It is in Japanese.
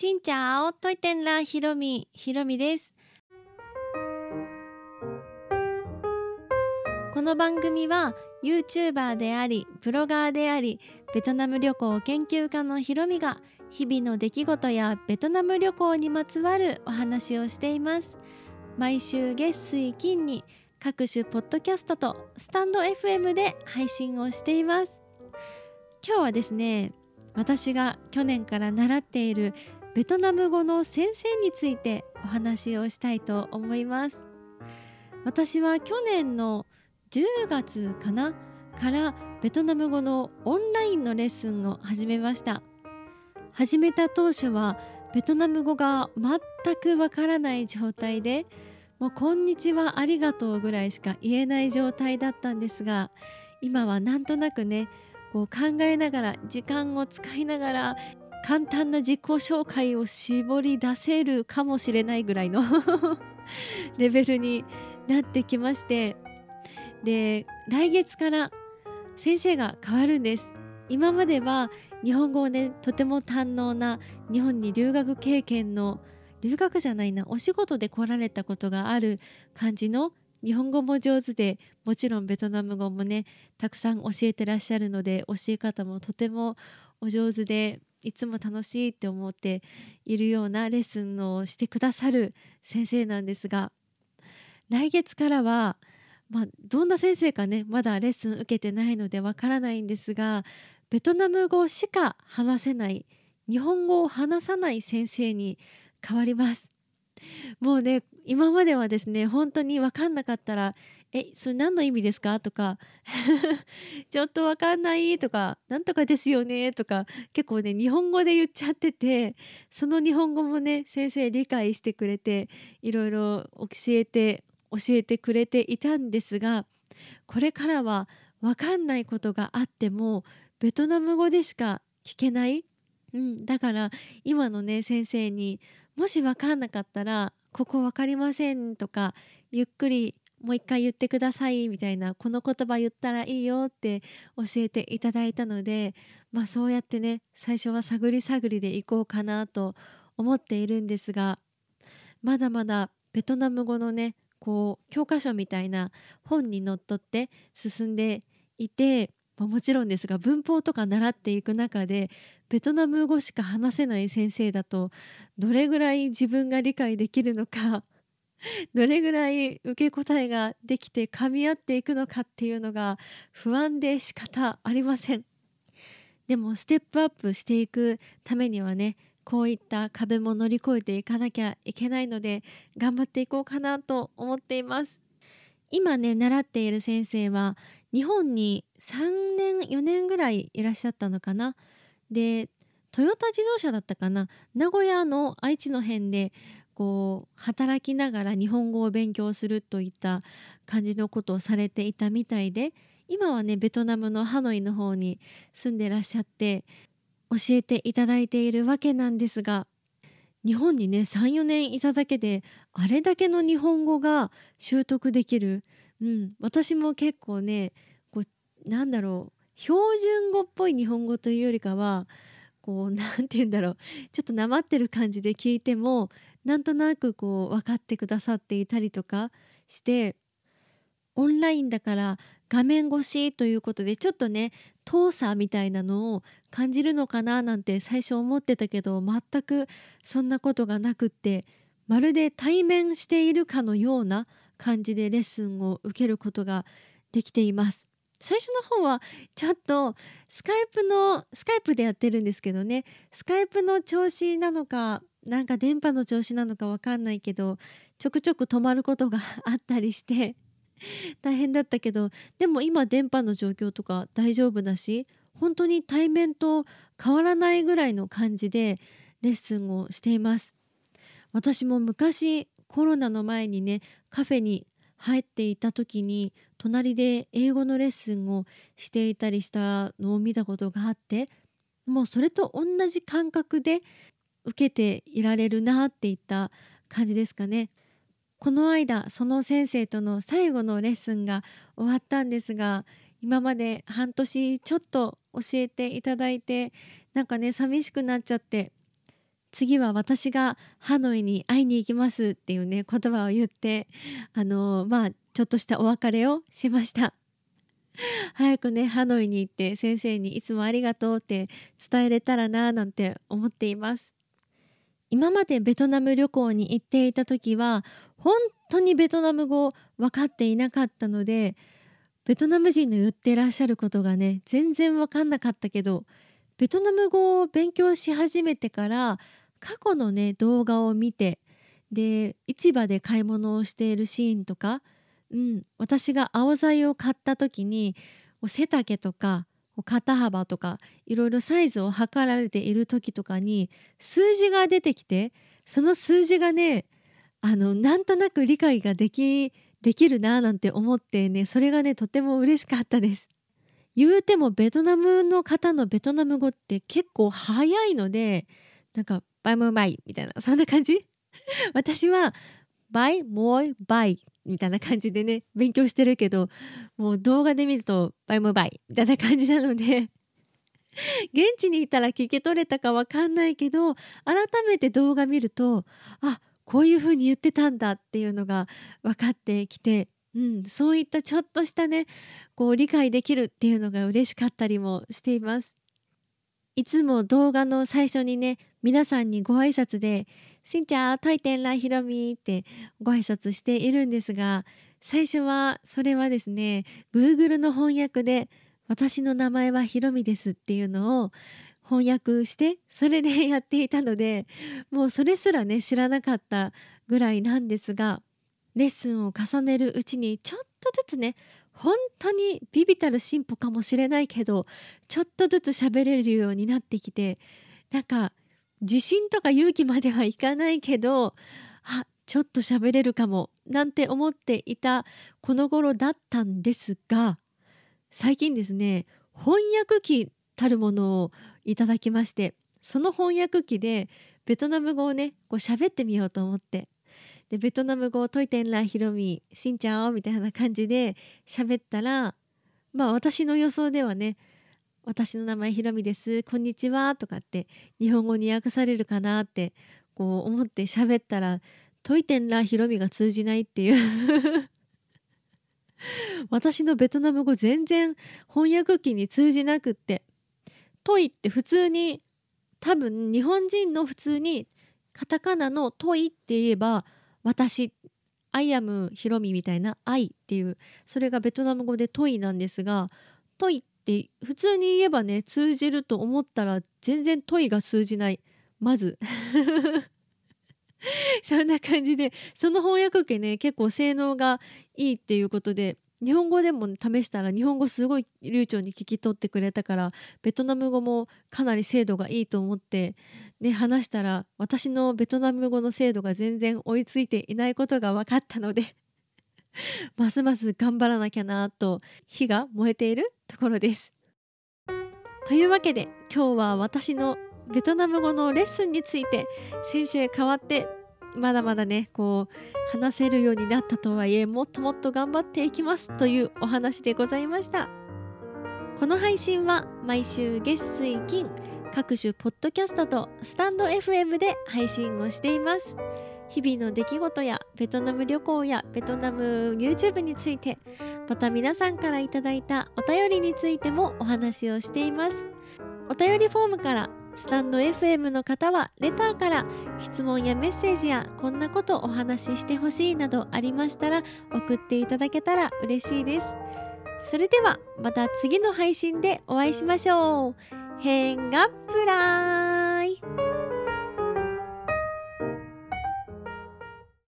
しんちゃおといてんらひろみひろみです。この番組は YouTuber でありブロガーでありベトナム旅行研究家のひろみが日々の出来事やベトナム旅行にまつわるお話をしています。毎週月水金に各種ポッドキャストとスタンド FM で配信をしています。今日はですね私が去年から習っているベトナム語の先生についてお話をしたいと思います。私は去年の10月かなからベトナム語のオンラインのレッスンを始めました。始めた当初はベトナム語が全くわからない状態でもうこんにちはありがとうぐらいしか言えない状態だったんですが今はなんとなくねこう考えながら時間を使いながら簡単な自己紹介を絞り出せるかもしれないぐらいの レベルになってきまして。で来月から先生が変わるんです。今までは日本語をねとても堪能な日本に留学経験の留学じゃないなお仕事で来られたことがある感じの日本語も上手でもちろんベトナム語もねたくさん教えてらっしゃるので教え方もとてもお上手でいつも楽しいって思っているようなレッスンをしてくださる先生なんですが来月からは、まあ、どんな先生かねまだレッスン受けてないのでわからないんですがベトナム語しか話せない日本語を話さない先生に変わります。もうね今まではですね本当に分かんなかったら「えそれ何の意味ですか?」とか「ちょっと分かんない」とか「なんとかですよね」とか結構ね日本語で言っちゃっててその日本語もね先生理解してくれていろいろ教えて教えてくれていたんですがこれからは分かんないことがあってもベトナム語でしか聞けない、うん、だから今のね先生にもし分かんなかったらここ分かりませんとかゆっくりもう一回言ってくださいみたいなこの言葉言ったらいいよって教えていただいたのでまあそうやってね最初は探り探りでいこうかなと思っているんですがまだまだベトナム語のねこう教科書みたいな本にのっとって進んでいてまあ、もちろんですが文法とか習っていく中でベトナム語しか話せない先生だとどれぐらい自分が理解できるのか どれぐらい受け答えができて噛み合っていくのかっていうのが不安で仕方ありません。でもステップアップしていくためにはねこういった壁も乗り越えていかなきゃいけないので頑張っていこうかなと思っています。今ね習っている先生は日本に3年4年ぐらいいらっしゃったのかな。でトヨタ自動車だったかな。名古屋の愛知の辺でこう働きながら日本語を勉強するといった感じのことをされていたみたいで今はねベトナムのハノイの方に住んでらっしゃって教えていただいているわけなんですが日本にね34年いただけであれだけの日本語が習得できる。うん、私も結構ねこうなんだろう標準語っぽい日本語というよりかはこうなんて言うんだろうちょっとなまってる感じで聞いてもなんとなくこう分かってくださっていたりとかしてオンラインだから画面越しということでちょっとね遠さみたいなのを感じるのかななんて最初思ってたけど全くそんなことがなくってまるで対面しているかのような感じでレッスンを受けることができています。最初の方はちょっとスカイプのスカイプでやってるんですけどねスカイプの調子なのかなんか電波の調子なのかわかんないけどちょくちょく止まることが あったりして大変だったけどでも今電波の状況とか大丈夫だし本当に対面と変わらないぐらいの感じでレッスンをしています。私も昔コロナの前にねカフェに入っていた時に隣で英語のレッスンをしていたりしたのを見たことがあってもうそれと同じ感覚で受けていられるなっていった感じですかね。この間その先生との最後のレッスンが終わったんですが今まで半年ちょっと教えていただいてなんかね寂しくなっちゃって次は私がハノイに会いに行きますっていうね言葉を言ってあのまあちょっとしたお別れをしました早くねハノイに行って先生にいつもありがとうって伝えれたらななんて思っています今までベトナム旅行に行っていた時は本当にベトナム語分かっていなかったのでベトナム人の言ってらっしゃることがね全然分かんなかったけどベトナム語を勉強し始めてから過去のね動画を見てで市場で買い物をしているシーンとか、うん、私が青材を買った時に背丈とか肩幅とかいろいろサイズを測られている時とかに数字が出てきてその数字がねあのなんとなく理解ができできるななんて思ってねそれがねとても嬉しかったです。言うてもベトナムの方のベトナム語って結構早いのでなんかバイムバイみたいなそんな感じ 私はバイモイバイみたいな感じでね勉強してるけどもう動画で見るとバイムバイみたいな感じなので現地にいたら聞き取れたかわかんないけど改めて動画見るとあこういう風に言ってたんだっていうのが分かってきて、うん、そういったちょっとしたねこう理解できるっていうのが嬉しかったりもしています。いつも動画の最初にね皆さんにご挨拶で「しんちゃんトイテンラヒロミ」ってご挨拶しているんですが最初はそれはですね Google の翻訳で「私の名前はひろみです」っていうのを翻訳してそれでやっていたのでもうそれすらね知らなかったぐらいなんですがレッスンを重ねるうちにちょっとずつね本当にビビたる進歩かもしれないけどちょっとずつ喋れるようになってきてなんか自信とか勇気まではいかないけどあちょっと喋れるかもなんて思っていたこの頃だったんですが最近ですね翻訳機たるものをいただきましてその翻訳機でベトナム語をねこう喋ってみようと思ってでベトナム語をトイテンラヒロミしんちゃおみたいな感じで喋ったらまあ私の予想ではね私の名前ひろみですこんにちはとかって日本語に訳されるかなってこう思って喋ったらTôi tên là ヒロミが通じないっていう。私のベトナム語全然翻訳機に通じなくって tôi って普通に多分日本人の普通にカタカナの tôi って言えば私 I am ヒロミみたいな I っていうそれがベトナム語で tôi なんですが tôi って普通に言えばね通じると思ったら全然 tôi が通じない。まず。そんな感じでその翻訳機ね結構性能がいいっていうことで日本語でも試したら日本語すごい流暢に聞き取ってくれたからベトナム語もかなり精度がいいと思ってね話したら私のベトナム語の精度が全然追いついていないことが分かったので ますます頑張らなきゃなと火が燃えているところです。というわけで今日は私のベトナム語のレッスンについて先生変わってまだまだねこう話せるようになったとはいえもっともっと頑張っていきますというお話でございました。この配信は毎週月水金各種ポッドキャストとスタンド FM で配信をしています。日々の出来事やベトナム旅行やベトナム YouTube についてまた皆さんからいただいたお便りについてもお話をしています。お便りフォームからスタンド FM の方はレターから質問やメッセージやこんなことお話ししてほしいなどありましたら送っていただけたら嬉しいです。それではまた次の配信でお会いしましょう。変がプラン